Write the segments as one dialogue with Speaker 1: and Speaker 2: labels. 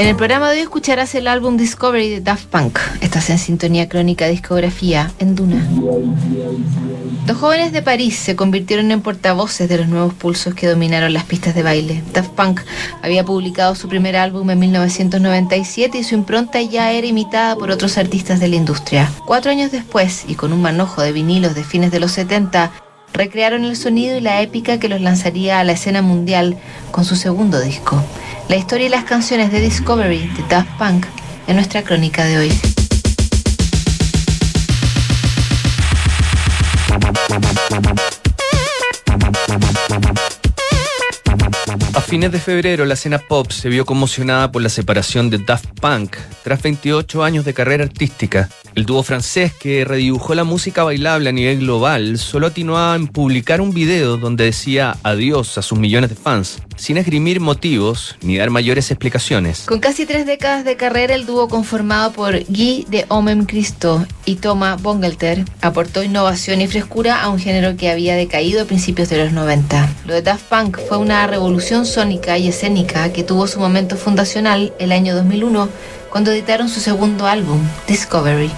Speaker 1: En el programa de hoy escucharás el álbum Discovery de Daft Punk. Estás en sintonía crónica discografía en Duna. Dos jóvenes de París se convirtieron en portavoces de los nuevos pulsos que dominaron las pistas de baile. Daft Punk había publicado su primer álbum en 1997 y su impronta ya era imitada por otros artistas de la industria. Cuatro años después, y con un manojo de vinilos de fines de los 70, recrearon el sonido y la épica que los lanzaría a la escena mundial con su segundo disco. La historia y las canciones de Discovery de Daft Punk en nuestra crónica de hoy.
Speaker 2: A fines de febrero, la escena pop se vio conmocionada por la separación de Daft Punk. Tras 28 años de carrera artística, el dúo francés que redibujó la música bailable a nivel global solo atinó en publicar un video donde decía adiós a sus millones de fans, sin esgrimir motivos ni dar mayores explicaciones.
Speaker 1: Con casi tres décadas de carrera, el dúo conformado por Guy de Homem Cristo y Thomas Bongelter aportó innovación y frescura a un género que había decaído a principios de los 90. Lo de Daft Punk fue una revolución sónica y escénica que tuvo su momento fundacional el año 2001 cuando editaron su segundo álbum, Discovery.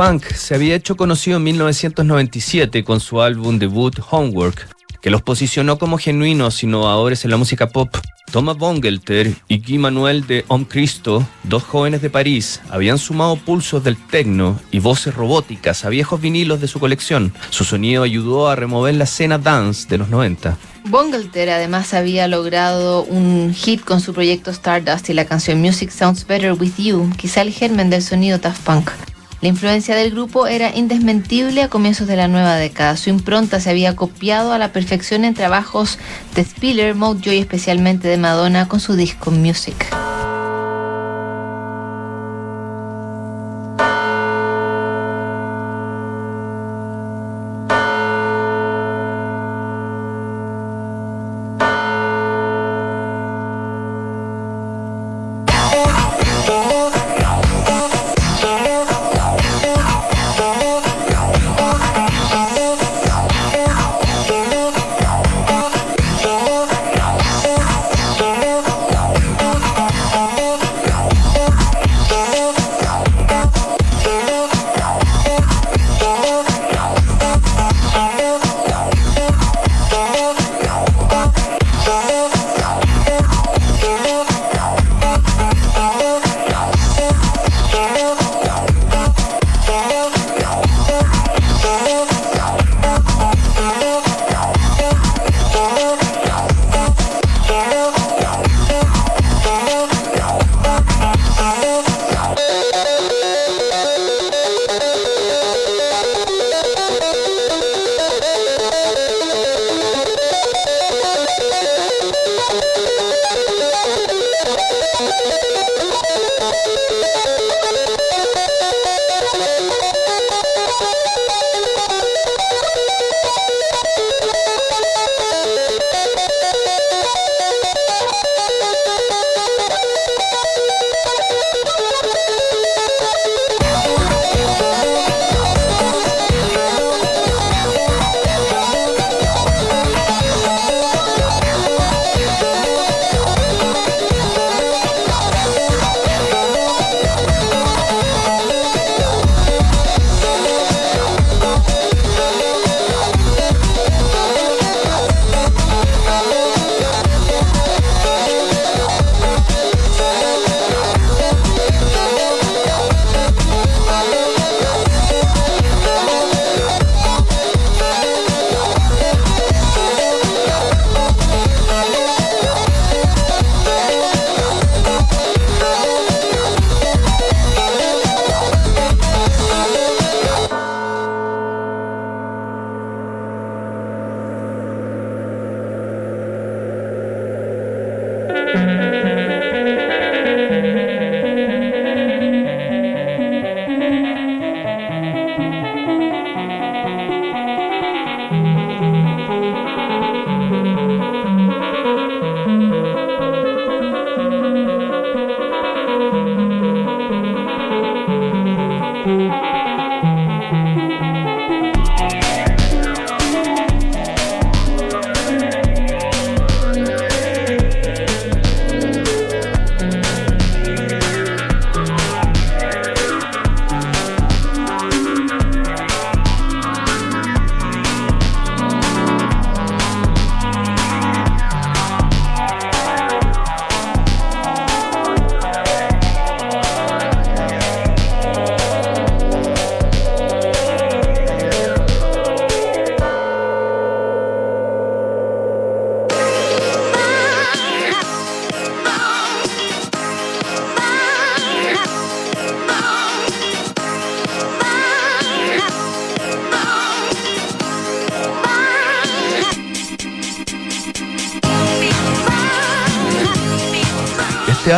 Speaker 2: Punk se había hecho conocido en 1997 con su álbum debut Homework, que los posicionó como genuinos innovadores en la música pop. Thomas Bongelter y Guy Manuel de Om Cristo, dos jóvenes de París, habían sumado pulsos del techno y voces robóticas a viejos vinilos de su colección. Su sonido ayudó a remover la escena dance de los 90.
Speaker 1: Bongelter además había logrado un hit con su proyecto Stardust y la canción Music Sounds Better With You, quizá el germen del sonido Daft Punk. La influencia del grupo era indesmentible a comienzos de la nueva década. Su impronta se había copiado a la perfección en trabajos de Spiller, Joy, especialmente de Madonna con su disco Music.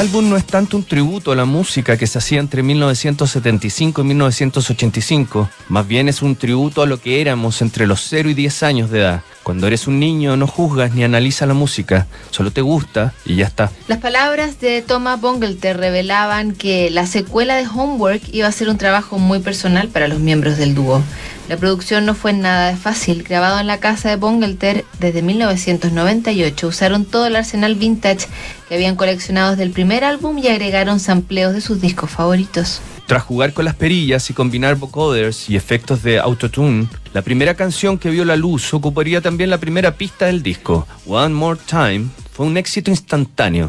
Speaker 2: Álbum no es tanto un tributo a la música que se hacía entre 1975 y 1985, más bien es un tributo a lo que éramos entre los 0 y 10 años de edad. Cuando eres un niño no juzgas ni analizas la música, solo te gusta y ya está.
Speaker 1: Las palabras de Thomas Bongelter revelaban que la secuela de Homework iba a ser un trabajo muy personal para los miembros del dúo. La producción no fue nada fácil. Grabado en la casa de Bongelter desde 1998, usaron todo el arsenal vintage que habían coleccionado desde el primer álbum y agregaron sampleos de sus discos favoritos.
Speaker 2: Tras jugar con las perillas y combinar vocoders y efectos de autotune, la primera canción que vio la luz ocuparía también la primera pista del disco. One More Time fue un éxito instantáneo.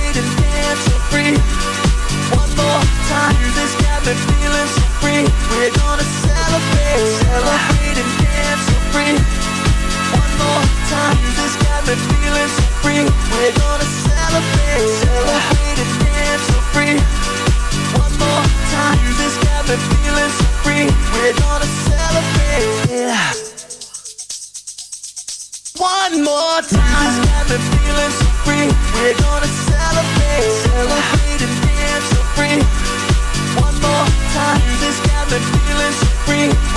Speaker 3: Dance so free One more time Music's got me feeling so free We're gonna celebrate Celebrate and dance so free One more time Music's got me feeling so free We're gonna celebrate Celebrate and dance so free One more time Music's got me feeling so free We're gonna celebrate one more time. This got feeling so free. We're gonna.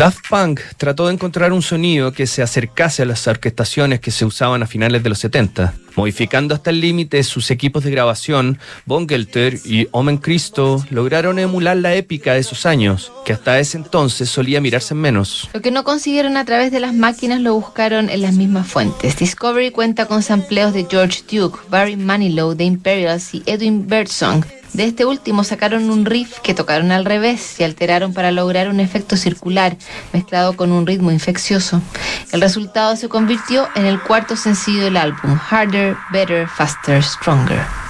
Speaker 2: Daft Punk trató de encontrar un sonido que se acercase a las orquestaciones que se usaban a finales de los 70, modificando hasta el límite sus equipos de grabación. Von Gelter y Omen Cristo lograron emular la épica de esos años, que hasta ese entonces solía mirarse en menos.
Speaker 1: Lo que no consiguieron a través de las máquinas lo buscaron en las mismas fuentes. Discovery cuenta con sampleos de George Duke, Barry Manilow, The Imperials y Edwin Birdsong. De este último sacaron un riff que tocaron al revés y alteraron para lograr un efecto circular mezclado con un ritmo infeccioso. El resultado se convirtió en el cuarto sencillo del álbum, Harder, Better, Faster, Stronger.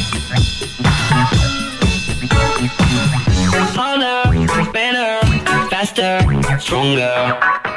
Speaker 4: faster, stronger.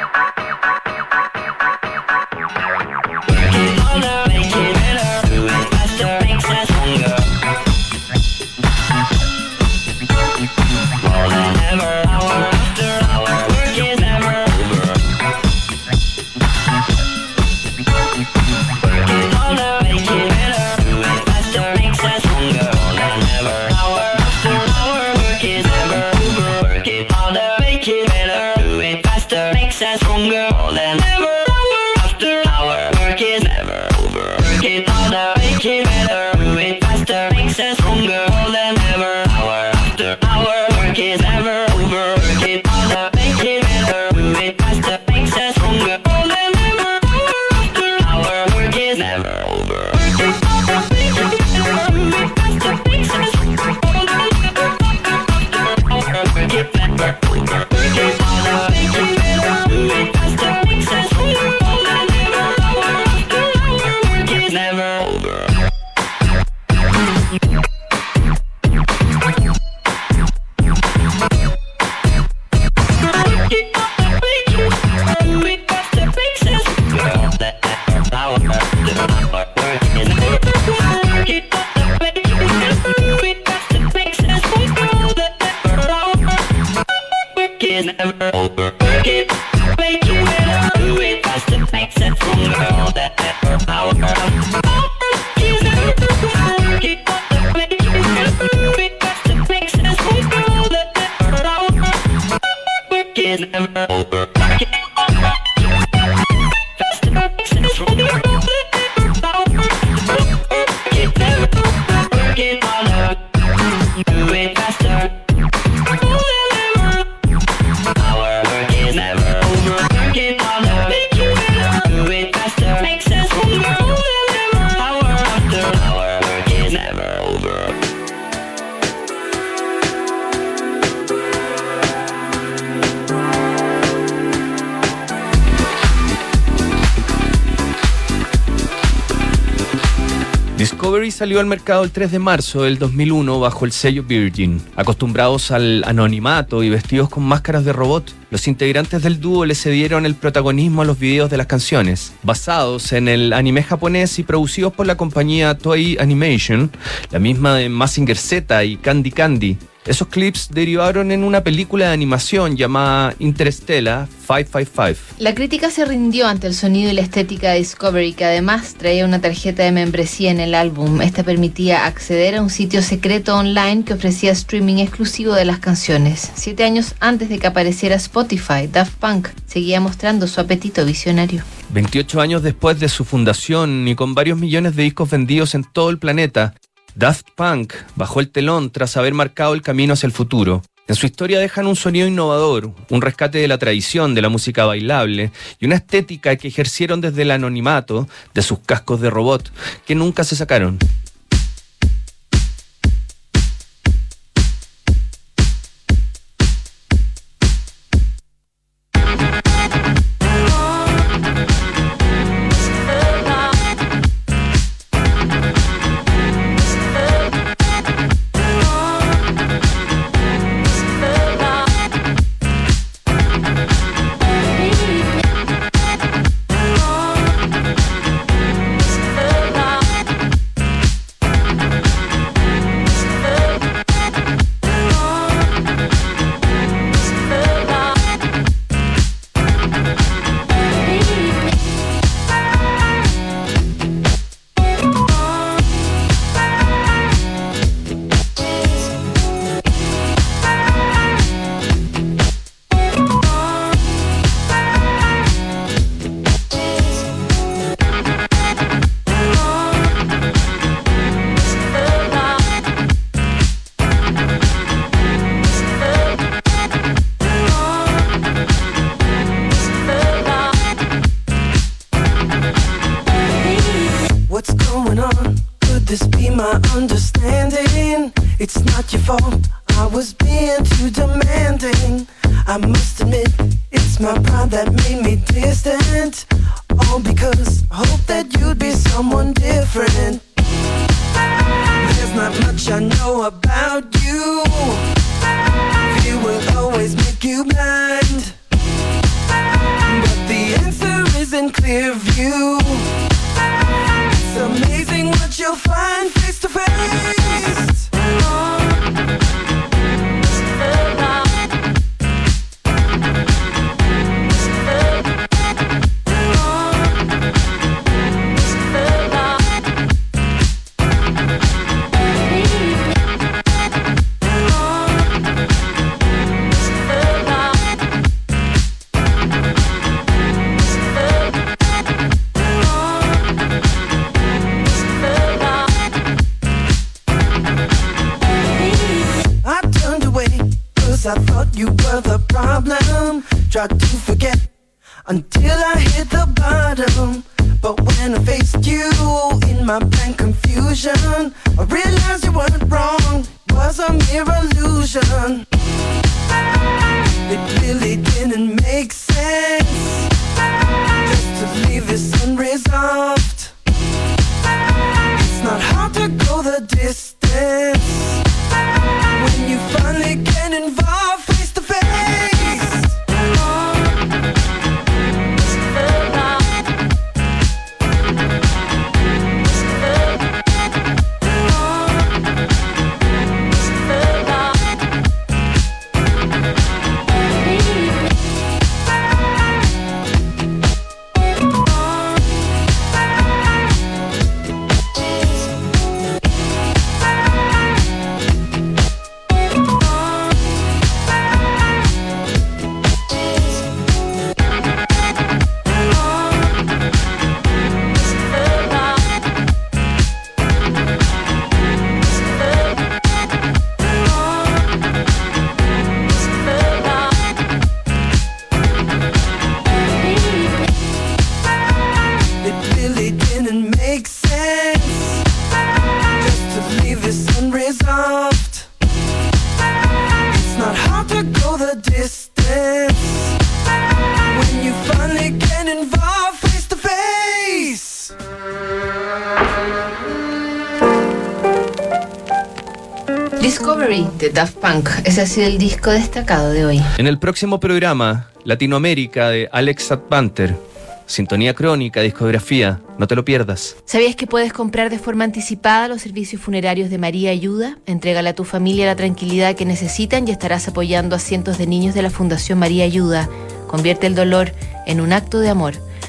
Speaker 2: Salió al mercado el 3 de marzo del 2001 bajo el sello Virgin. Acostumbrados al anonimato y vestidos con máscaras de robot, los integrantes del dúo le cedieron el protagonismo a los videos de las canciones. Basados en el anime japonés y producidos por la compañía Toei Animation, la misma de Massinger Z y Candy Candy, esos clips derivaron en una película de animación llamada Interstellar 555.
Speaker 1: La crítica se rindió ante el sonido y la estética de Discovery, que además traía una tarjeta de membresía en el álbum. Esta permitía acceder a un sitio secreto online que ofrecía streaming exclusivo de las canciones. Siete años antes de que apareciera Spotify, Daft Punk seguía mostrando su apetito visionario.
Speaker 2: 28 años después de su fundación y con varios millones de discos vendidos en todo el planeta, Daft Punk bajó el telón tras haber marcado el camino hacia el futuro. En su historia dejan un sonido innovador, un rescate de la tradición de la música bailable y una estética que ejercieron desde el anonimato de sus cascos de robot, que nunca se sacaron.
Speaker 5: It's not your fault. I was being too demanding. I must admit, it's my pride that made me distant. All because I hope that you'd be someone different. There's not much I know about you. Fear will always make you blind. But the answer is in clear view. try to
Speaker 1: de Daft Punk. Ese ha sido el disco destacado de hoy.
Speaker 2: En el próximo programa, Latinoamérica de Alex Panther. Sintonía crónica, discografía, no te lo pierdas.
Speaker 1: ¿Sabías que puedes comprar de forma anticipada los servicios funerarios de María Ayuda? Entrégale a tu familia la tranquilidad que necesitan y estarás apoyando a cientos de niños de la Fundación María Ayuda. Convierte el dolor en un acto de amor.